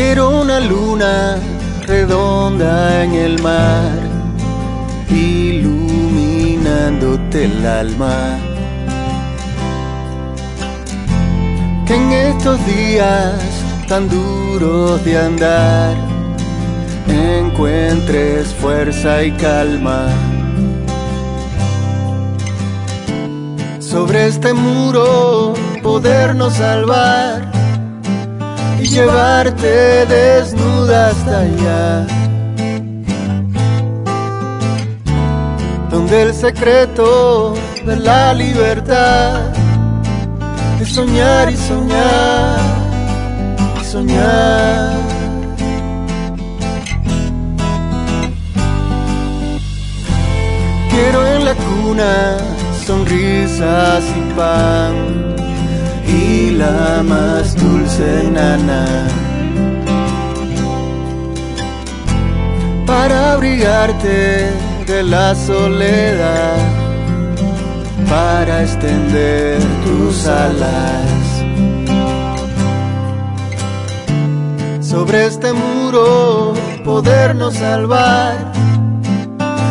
Quiero una luna redonda en el mar, iluminándote el alma. Que en estos días tan duros de andar, encuentres fuerza y calma. Sobre este muro podernos salvar llevarte desnuda hasta allá. Donde el secreto de la libertad es soñar y soñar y soñar. Quiero en la cuna sonrisas y pan y la más dulce nana. Para abrigarte de la soledad para extender tus alas. Sobre este muro podernos salvar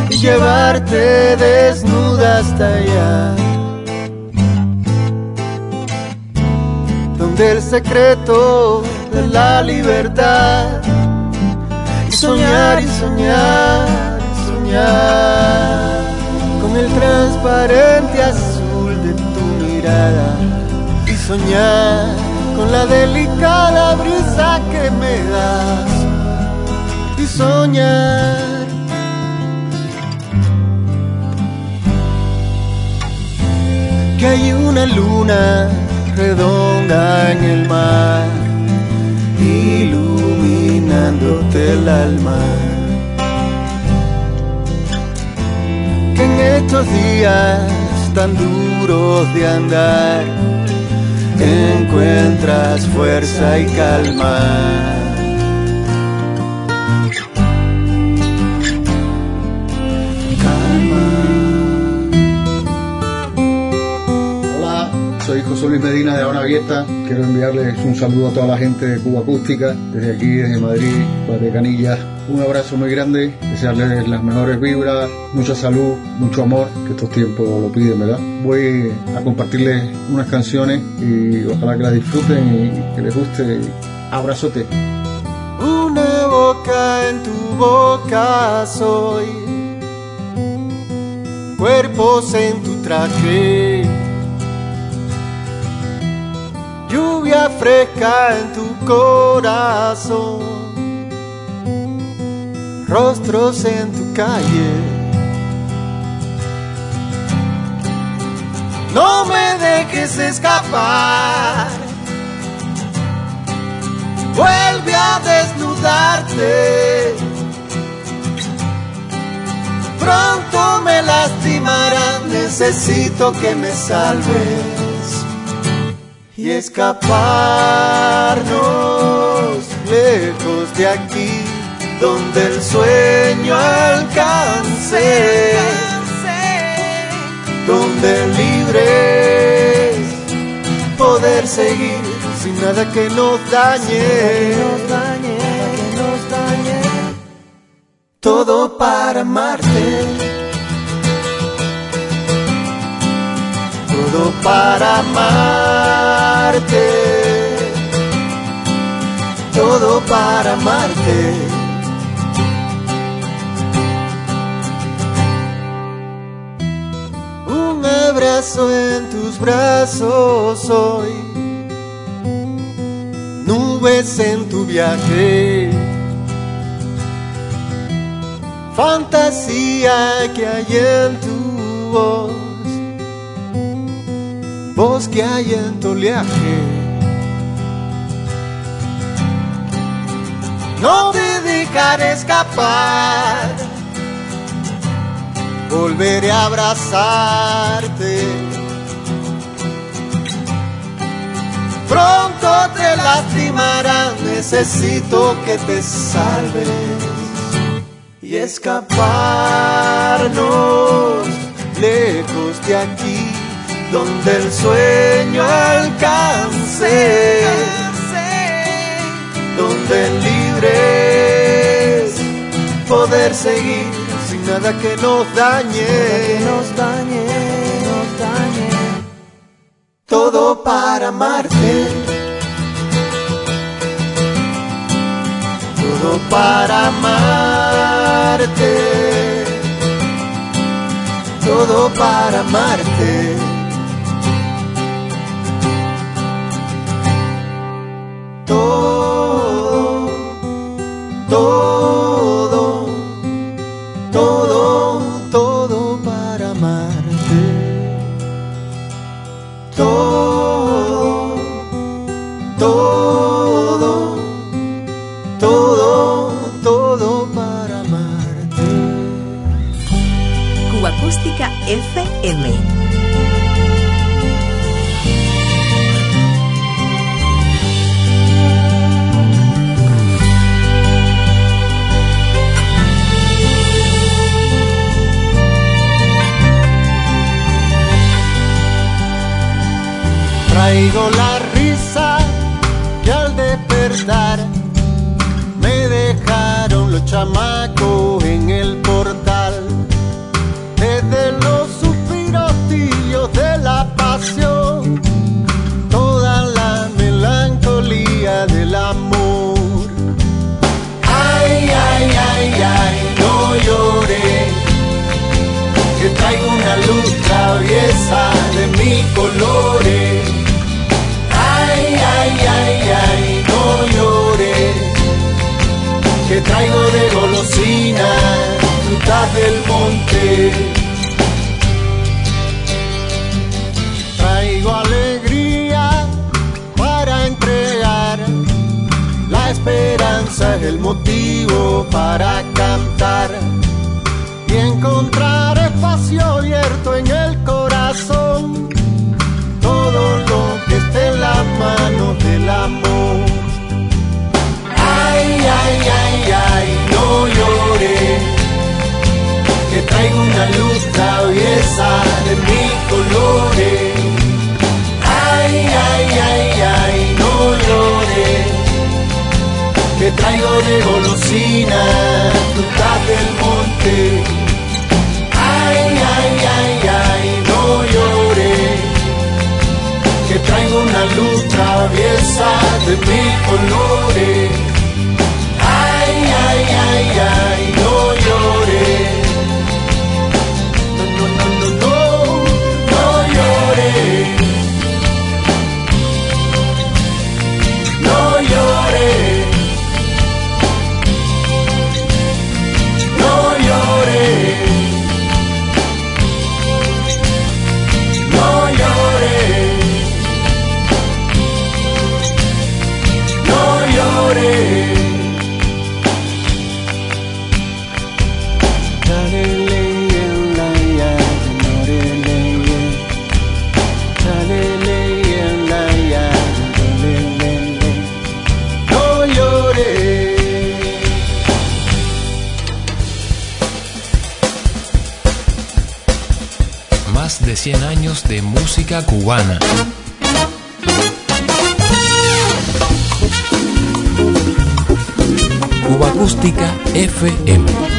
y llevarte desnuda hasta allá del secreto de la libertad. Y soñar y soñar y soñar con el transparente azul de tu mirada. Y soñar con la delicada brisa que me das. Y soñar. Que hay una luna redonda en el mar, iluminándote el alma. Que en estos días tan duros de andar, encuentras fuerza y calma. José Luis Medina de Habana Abierta. Quiero enviarles un saludo a toda la gente de Cuba Acústica, desde aquí, desde Madrid, desde Canillas. Un abrazo muy grande, desearles las mejores vibras, mucha salud, mucho amor, que estos tiempos lo piden, ¿verdad? Voy a compartirles unas canciones y ojalá que las disfruten y que les guste. Abrazote. Una boca en tu boca soy, cuerpos en tu traje lluvia fresca en tu corazón, rostros en tu calle. No me dejes escapar, vuelve a desnudarte. Pronto me lastimarán, necesito que me salves y escaparnos lejos de aquí, donde el sueño alcance, donde libres poder seguir sin nada que nos dañe, todo para amarte. Todo para amarte, todo para amarte. Un abrazo en tus brazos hoy, nubes en tu viaje, fantasía que hay en tu voz voz que hay en tu oleaje. No te dejaré escapar, volveré a abrazarte. Pronto te lastimarán, necesito que te salves y escaparnos lejos de aquí, donde el sueño alcance, donde libres poder seguir sin nada que nos dañe, que nos dañe, nos dañe. Todo para amarte. Todo para amarte todo para amarte. Que traigo de golosina frutas del monte. Ay, ay, ay, ay, no llores que traigo una luz traviesa de mil colores. De 100 años de música cubana. Cuba Acústica FM.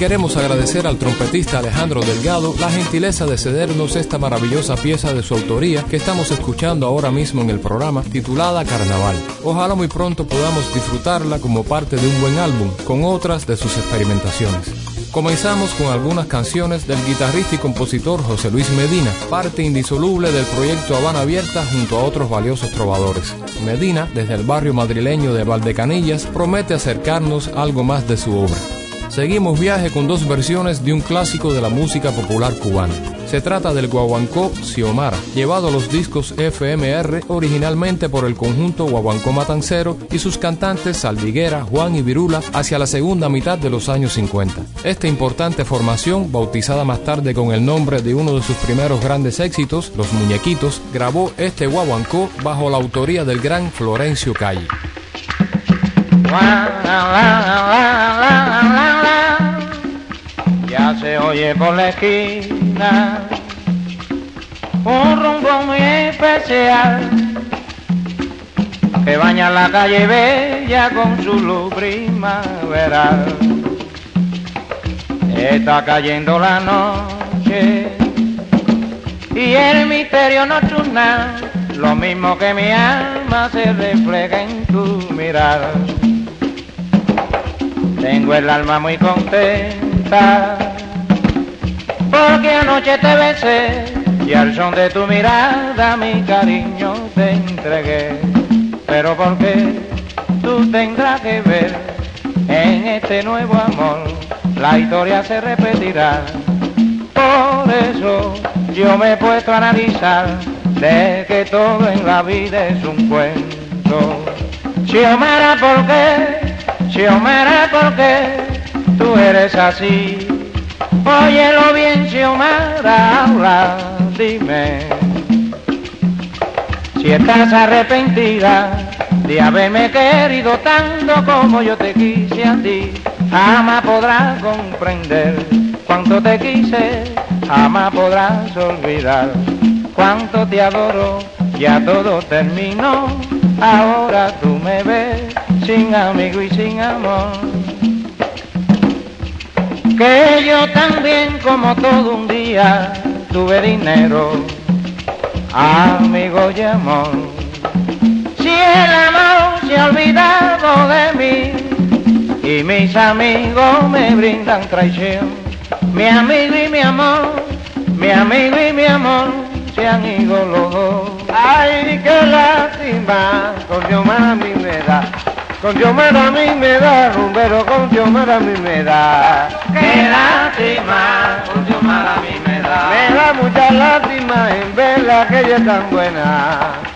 Queremos agradecer al trompetista Alejandro Delgado la gentileza de cedernos esta maravillosa pieza de su autoría que estamos escuchando ahora mismo en el programa titulada Carnaval. Ojalá muy pronto podamos disfrutarla como parte de un buen álbum con otras de sus experimentaciones. Comenzamos con algunas canciones del guitarrista y compositor José Luis Medina, parte indisoluble del proyecto Habana Abierta junto a otros valiosos trovadores. Medina, desde el barrio madrileño de Valdecanillas, promete acercarnos algo más de su obra. Seguimos viaje con dos versiones de un clásico de la música popular cubana. Se trata del guaguancó Xiomara, llevado a los discos FMR originalmente por el conjunto Guaguancó Matancero y sus cantantes Saldiguera, Juan y Virula hacia la segunda mitad de los años 50. Esta importante formación, bautizada más tarde con el nombre de uno de sus primeros grandes éxitos, Los Muñequitos, grabó este guaguancó bajo la autoría del gran Florencio Calle. Ya se oye por la esquina un rumbo muy especial que baña la calle bella con su luz primaveral. Está cayendo la noche y el misterio nocturnal, lo mismo que mi alma se refleja en tu mirada. Tengo el alma muy contenta porque anoche te besé y al son de tu mirada mi cariño te entregué. Pero porque tú tendrás que ver en este nuevo amor, la historia se repetirá. Por eso yo me he puesto a analizar de que todo en la vida es un cuento. Xiomara, ¿por qué? Xiomara, ¿por qué tú eres así? Óyelo bien, Xiomara, habla, dime. Si estás arrepentida de haberme querido tanto como yo te quise a ti, jamás podrás comprender cuánto te quise, jamás podrás olvidar cuánto te adoro, ya todo terminó, ahora tú me ves sin amigo y sin amor. Que yo también como todo un día tuve dinero, amigo y amor. Si el amor se ha olvidado de mí y mis amigos me brindan traición, mi amigo y mi amor, mi amigo y mi amor se han ido los dos. Ay, qué lástima, a mí me da. Con Xiomara a mí me da, rumbero, con Xiomara a mí me da. Qué lástima, con Xiomara a mí me da. Me da mucha lástima en verla que ella es tan buena.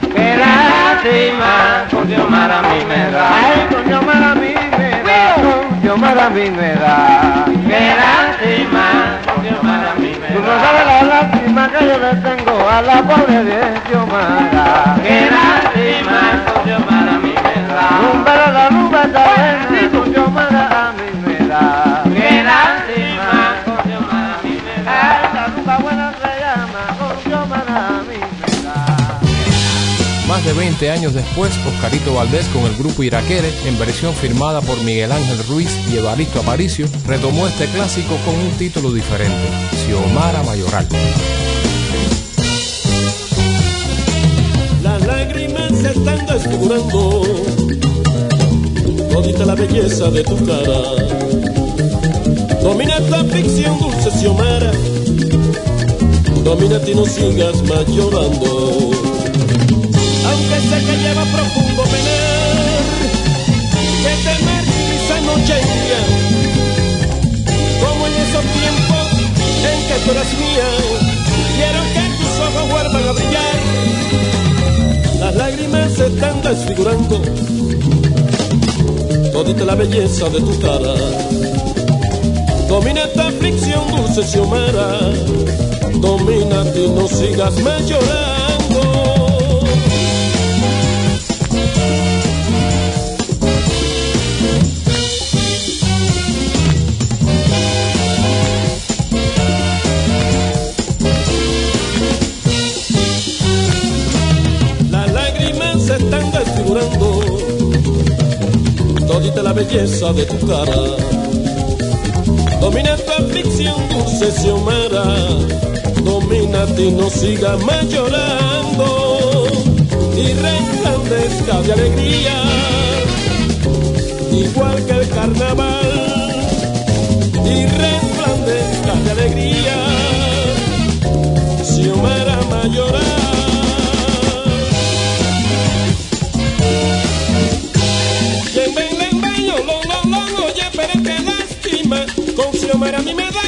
Qué lástima, con Xiomara a mí me da. Ay, con Xiomara a mí me da, con Xiomara a mí me da. Qué lástima, con Xiomara a mí me da. Tú no sabes la lástima que yo le tengo a la pobre de Xiomara. Qué lástima, con Xiomara a mí me da. Más de 20 años después, Oscarito Valdés con el grupo Iraquere, en versión firmada por Miguel Ángel Ruiz y Evaristo Aparicio, retomó este clásico con un título diferente, Xiomara Mayoral. Las lágrimas se están todita la belleza de tu cara. Domina esta ficción, dulce Xiomara. Domina y no sigas más llorando. Aunque sé que lleva profundo penar, que te marchita noche como en esos tiempos en que tú eras mía. Quiero que tus ojos vuelvan a brillar. Las lágrimas se están desfigurando todita la belleza de tu cara. Domina esta aflicción, dulce Xiomara. Domina y no sigas más llorando. belleza de tu cara. Domina esta aflicción dulce xiomara, domínate y no sigas más llorando. Y resplandezca de alegría, igual que el carnaval. Y resplandezca de alegría, si Xiomara mayoral. mí me da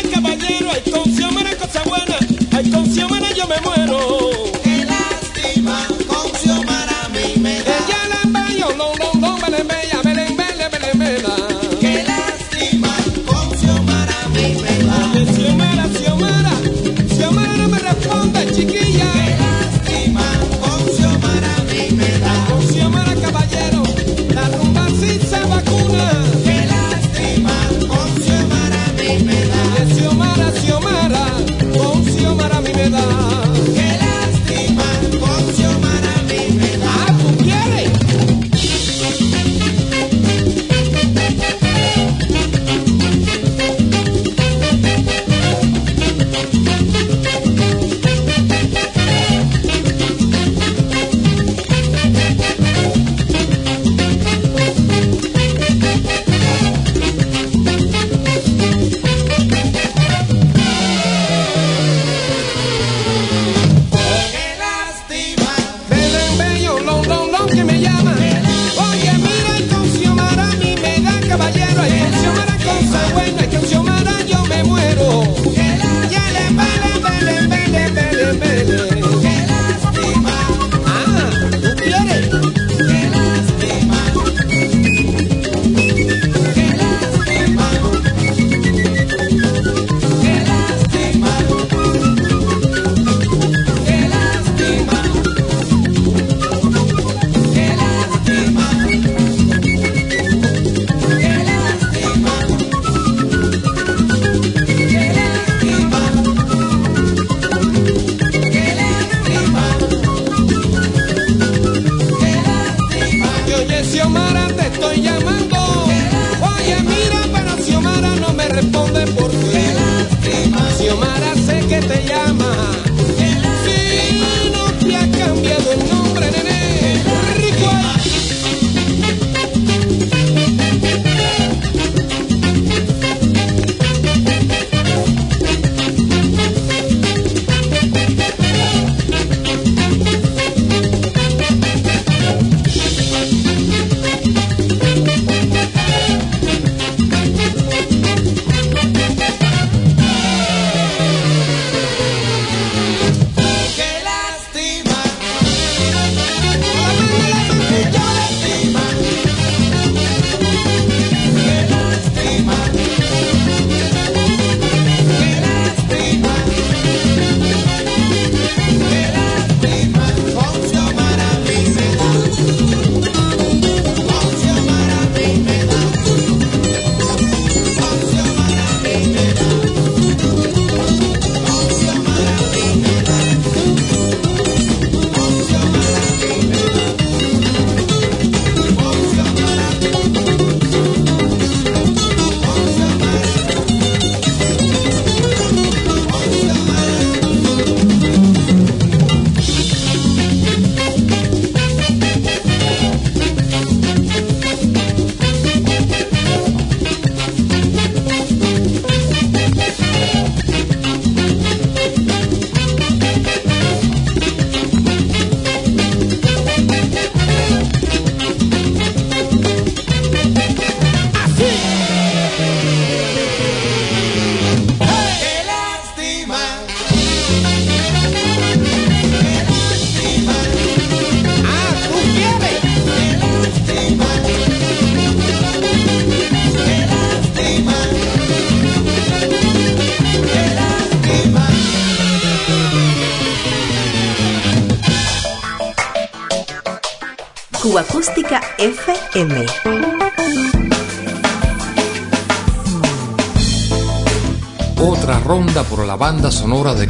sonora de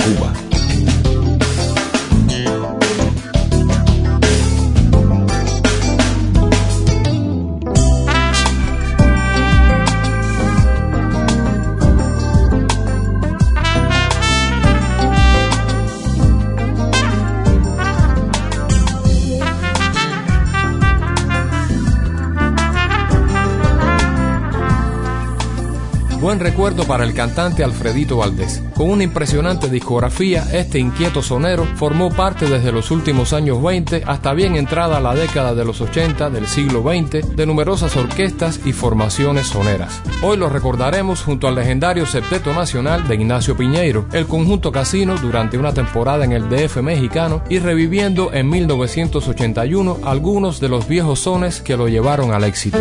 Recuerdo para el cantante Alfredito Valdés. Con una impresionante discografía, este inquieto sonero formó parte desde los últimos años 20 hasta bien entrada la década de los 80 del siglo XX de numerosas orquestas y formaciones soneras. Hoy lo recordaremos junto al legendario Septeto Nacional de Ignacio Piñeiro, el conjunto Casino durante una temporada en el DF mexicano y reviviendo en 1981 algunos de los viejos sones que lo llevaron al éxito.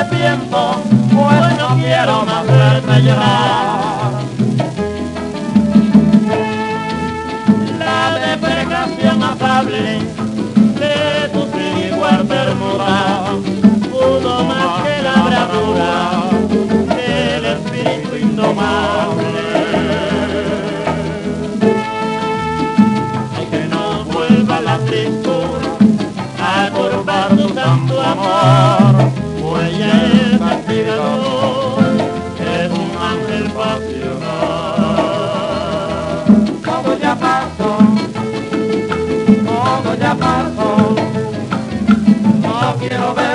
Arrepiento, pues no quiero más verte llorar. No quiero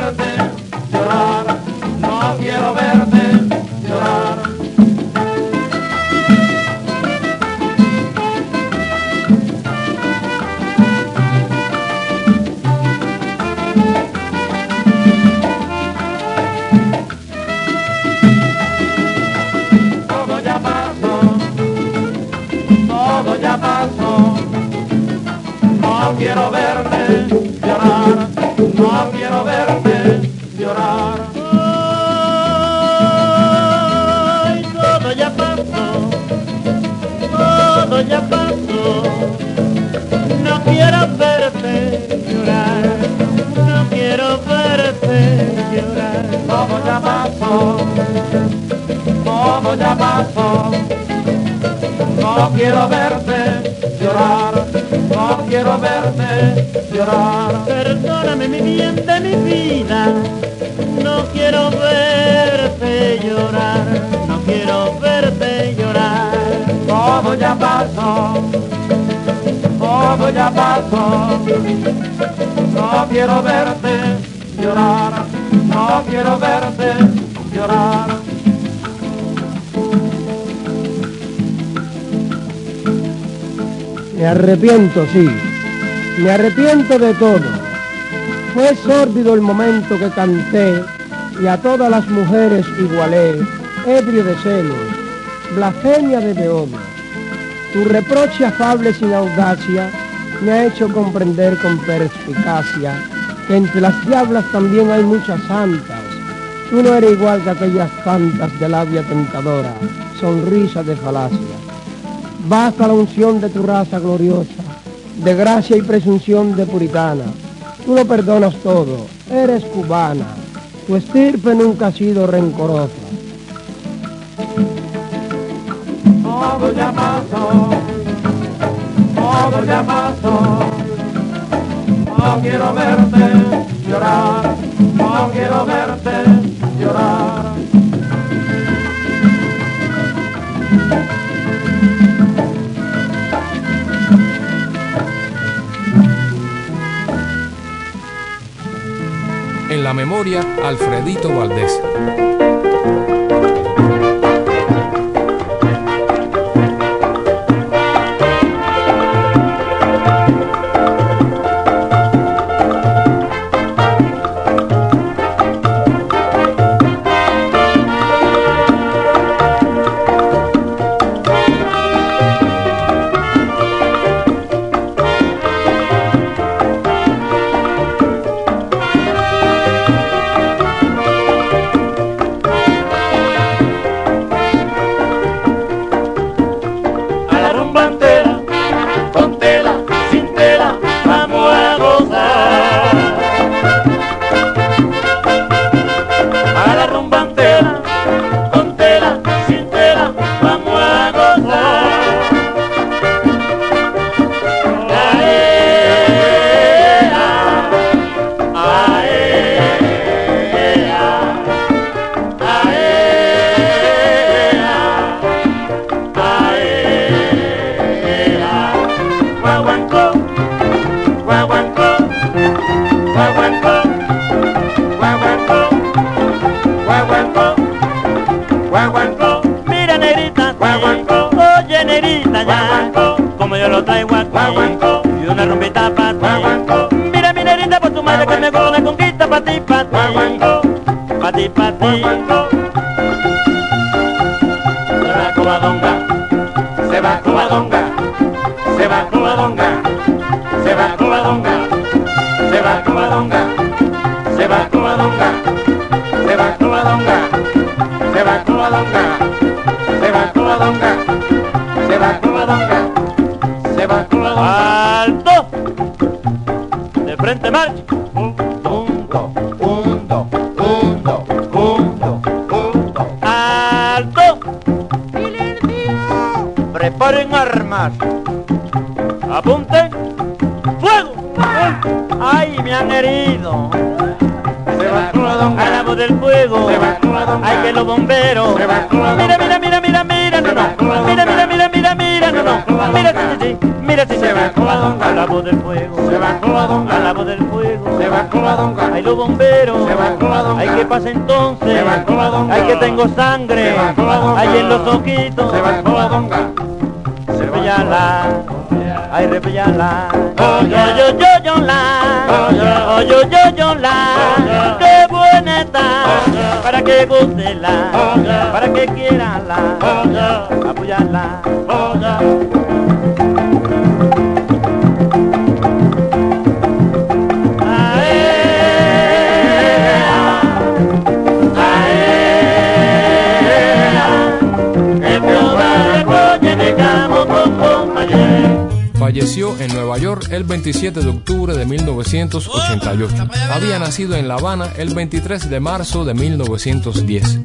todo ya pasó, no quiero verte llorar, no quiero verte llorar. Todo ya pasó, todo ya pasó, no quiero verte llorar no quiero verte llorar. Perdóname mi bien de mi vida, no quiero verte llorar, Todo ya pasó, todo ya pasó, no quiero verte llorar, no quiero verte llorar. Me arrepiento, sí. Me arrepiento de todo. Fue sórdido el momento que canté y a todas las mujeres igualé, ebrio de celos, blasfemia de beodo. Tu reproche afable sin audacia me ha hecho comprender con perspicacia que entre las diablas también hay muchas santas. Tú no eres igual que aquellas santas de labia tentadora, sonrisa de falacia. Basta la unción de tu raza gloriosa, de gracia y presunción de puritana. Tú lo perdonas todo, eres cubana, tu estirpe nunca ha sido rencorosa. Pasó, todo ya pasó. No quiero verte llorar, no quiero verte llorar. En la memoria, Alfredito Valdés. Armas. Apunten. ¡Fuego! ¡Ay, me han herido! Se va voz del fuego. ¡Ay, que los bomberos! Mira, mira, mira, mira, mira, no, no. Mira, mira, mira, mira, mira, no, no. Mira, sí, sí, sí. Mira, sí, se va voz del fuego. Se va voz del fuego. Se va ¡Ay, los bomberos! Se va ¡Ay, que pasa entonces! Se va ¡Ay, que tengo sangre! ¡Ay, en los ojitos! Se va Repellala, ay repellala, oh yo yo yo la, oh yo yo yo la, qué buena está, para que guste la, para que quiera la, apoyarla, en Nueva York el 27 de octubre de 1988. Había nacido en La Habana el 23 de marzo de 1910.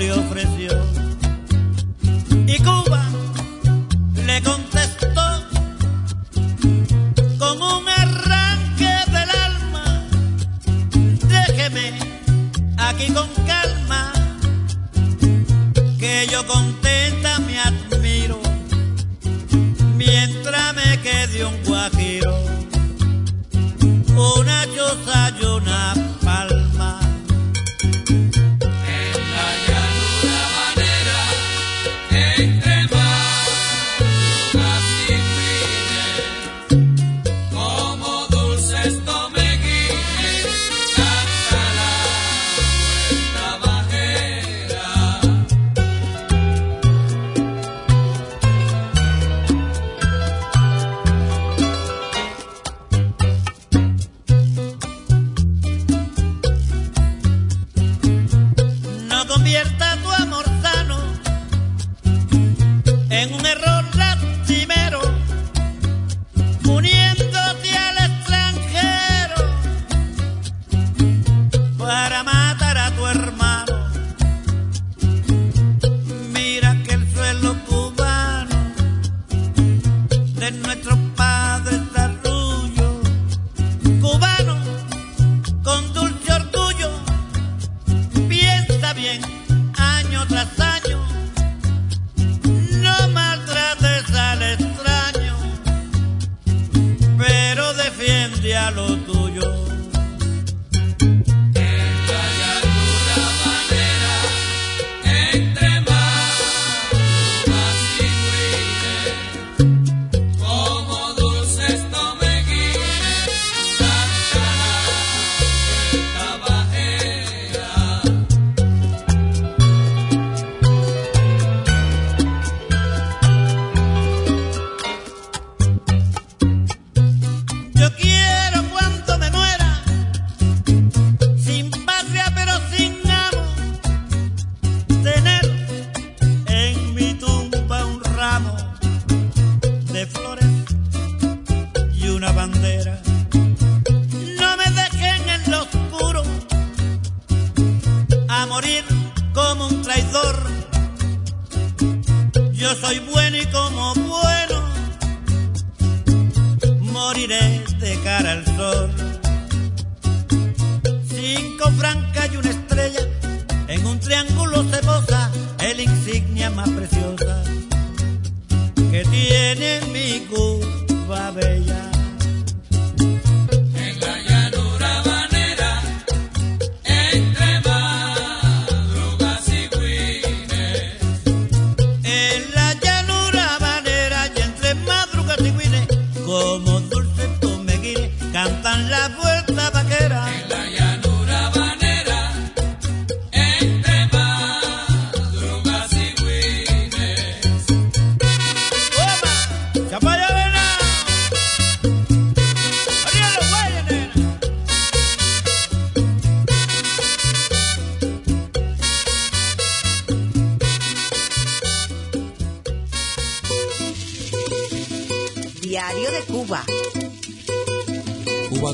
le ofreció. Dime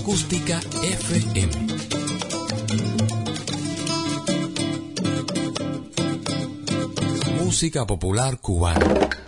Acústica FM. Música popular cubana.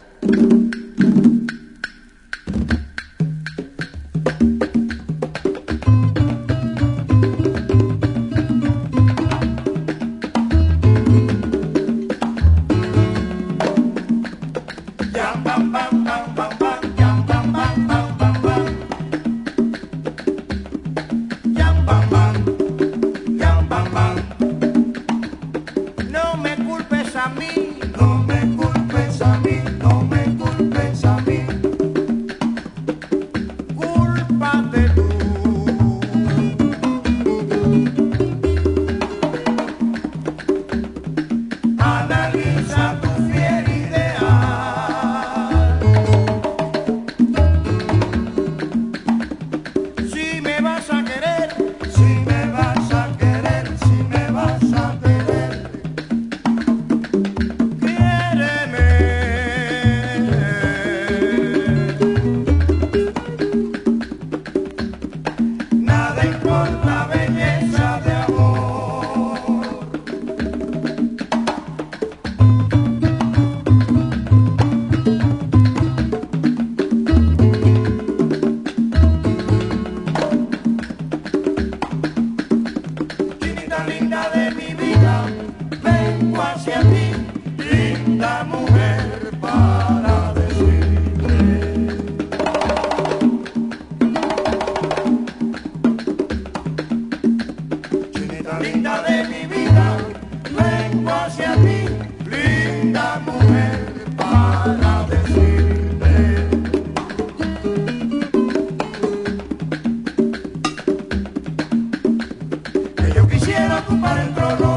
Ocupar el trono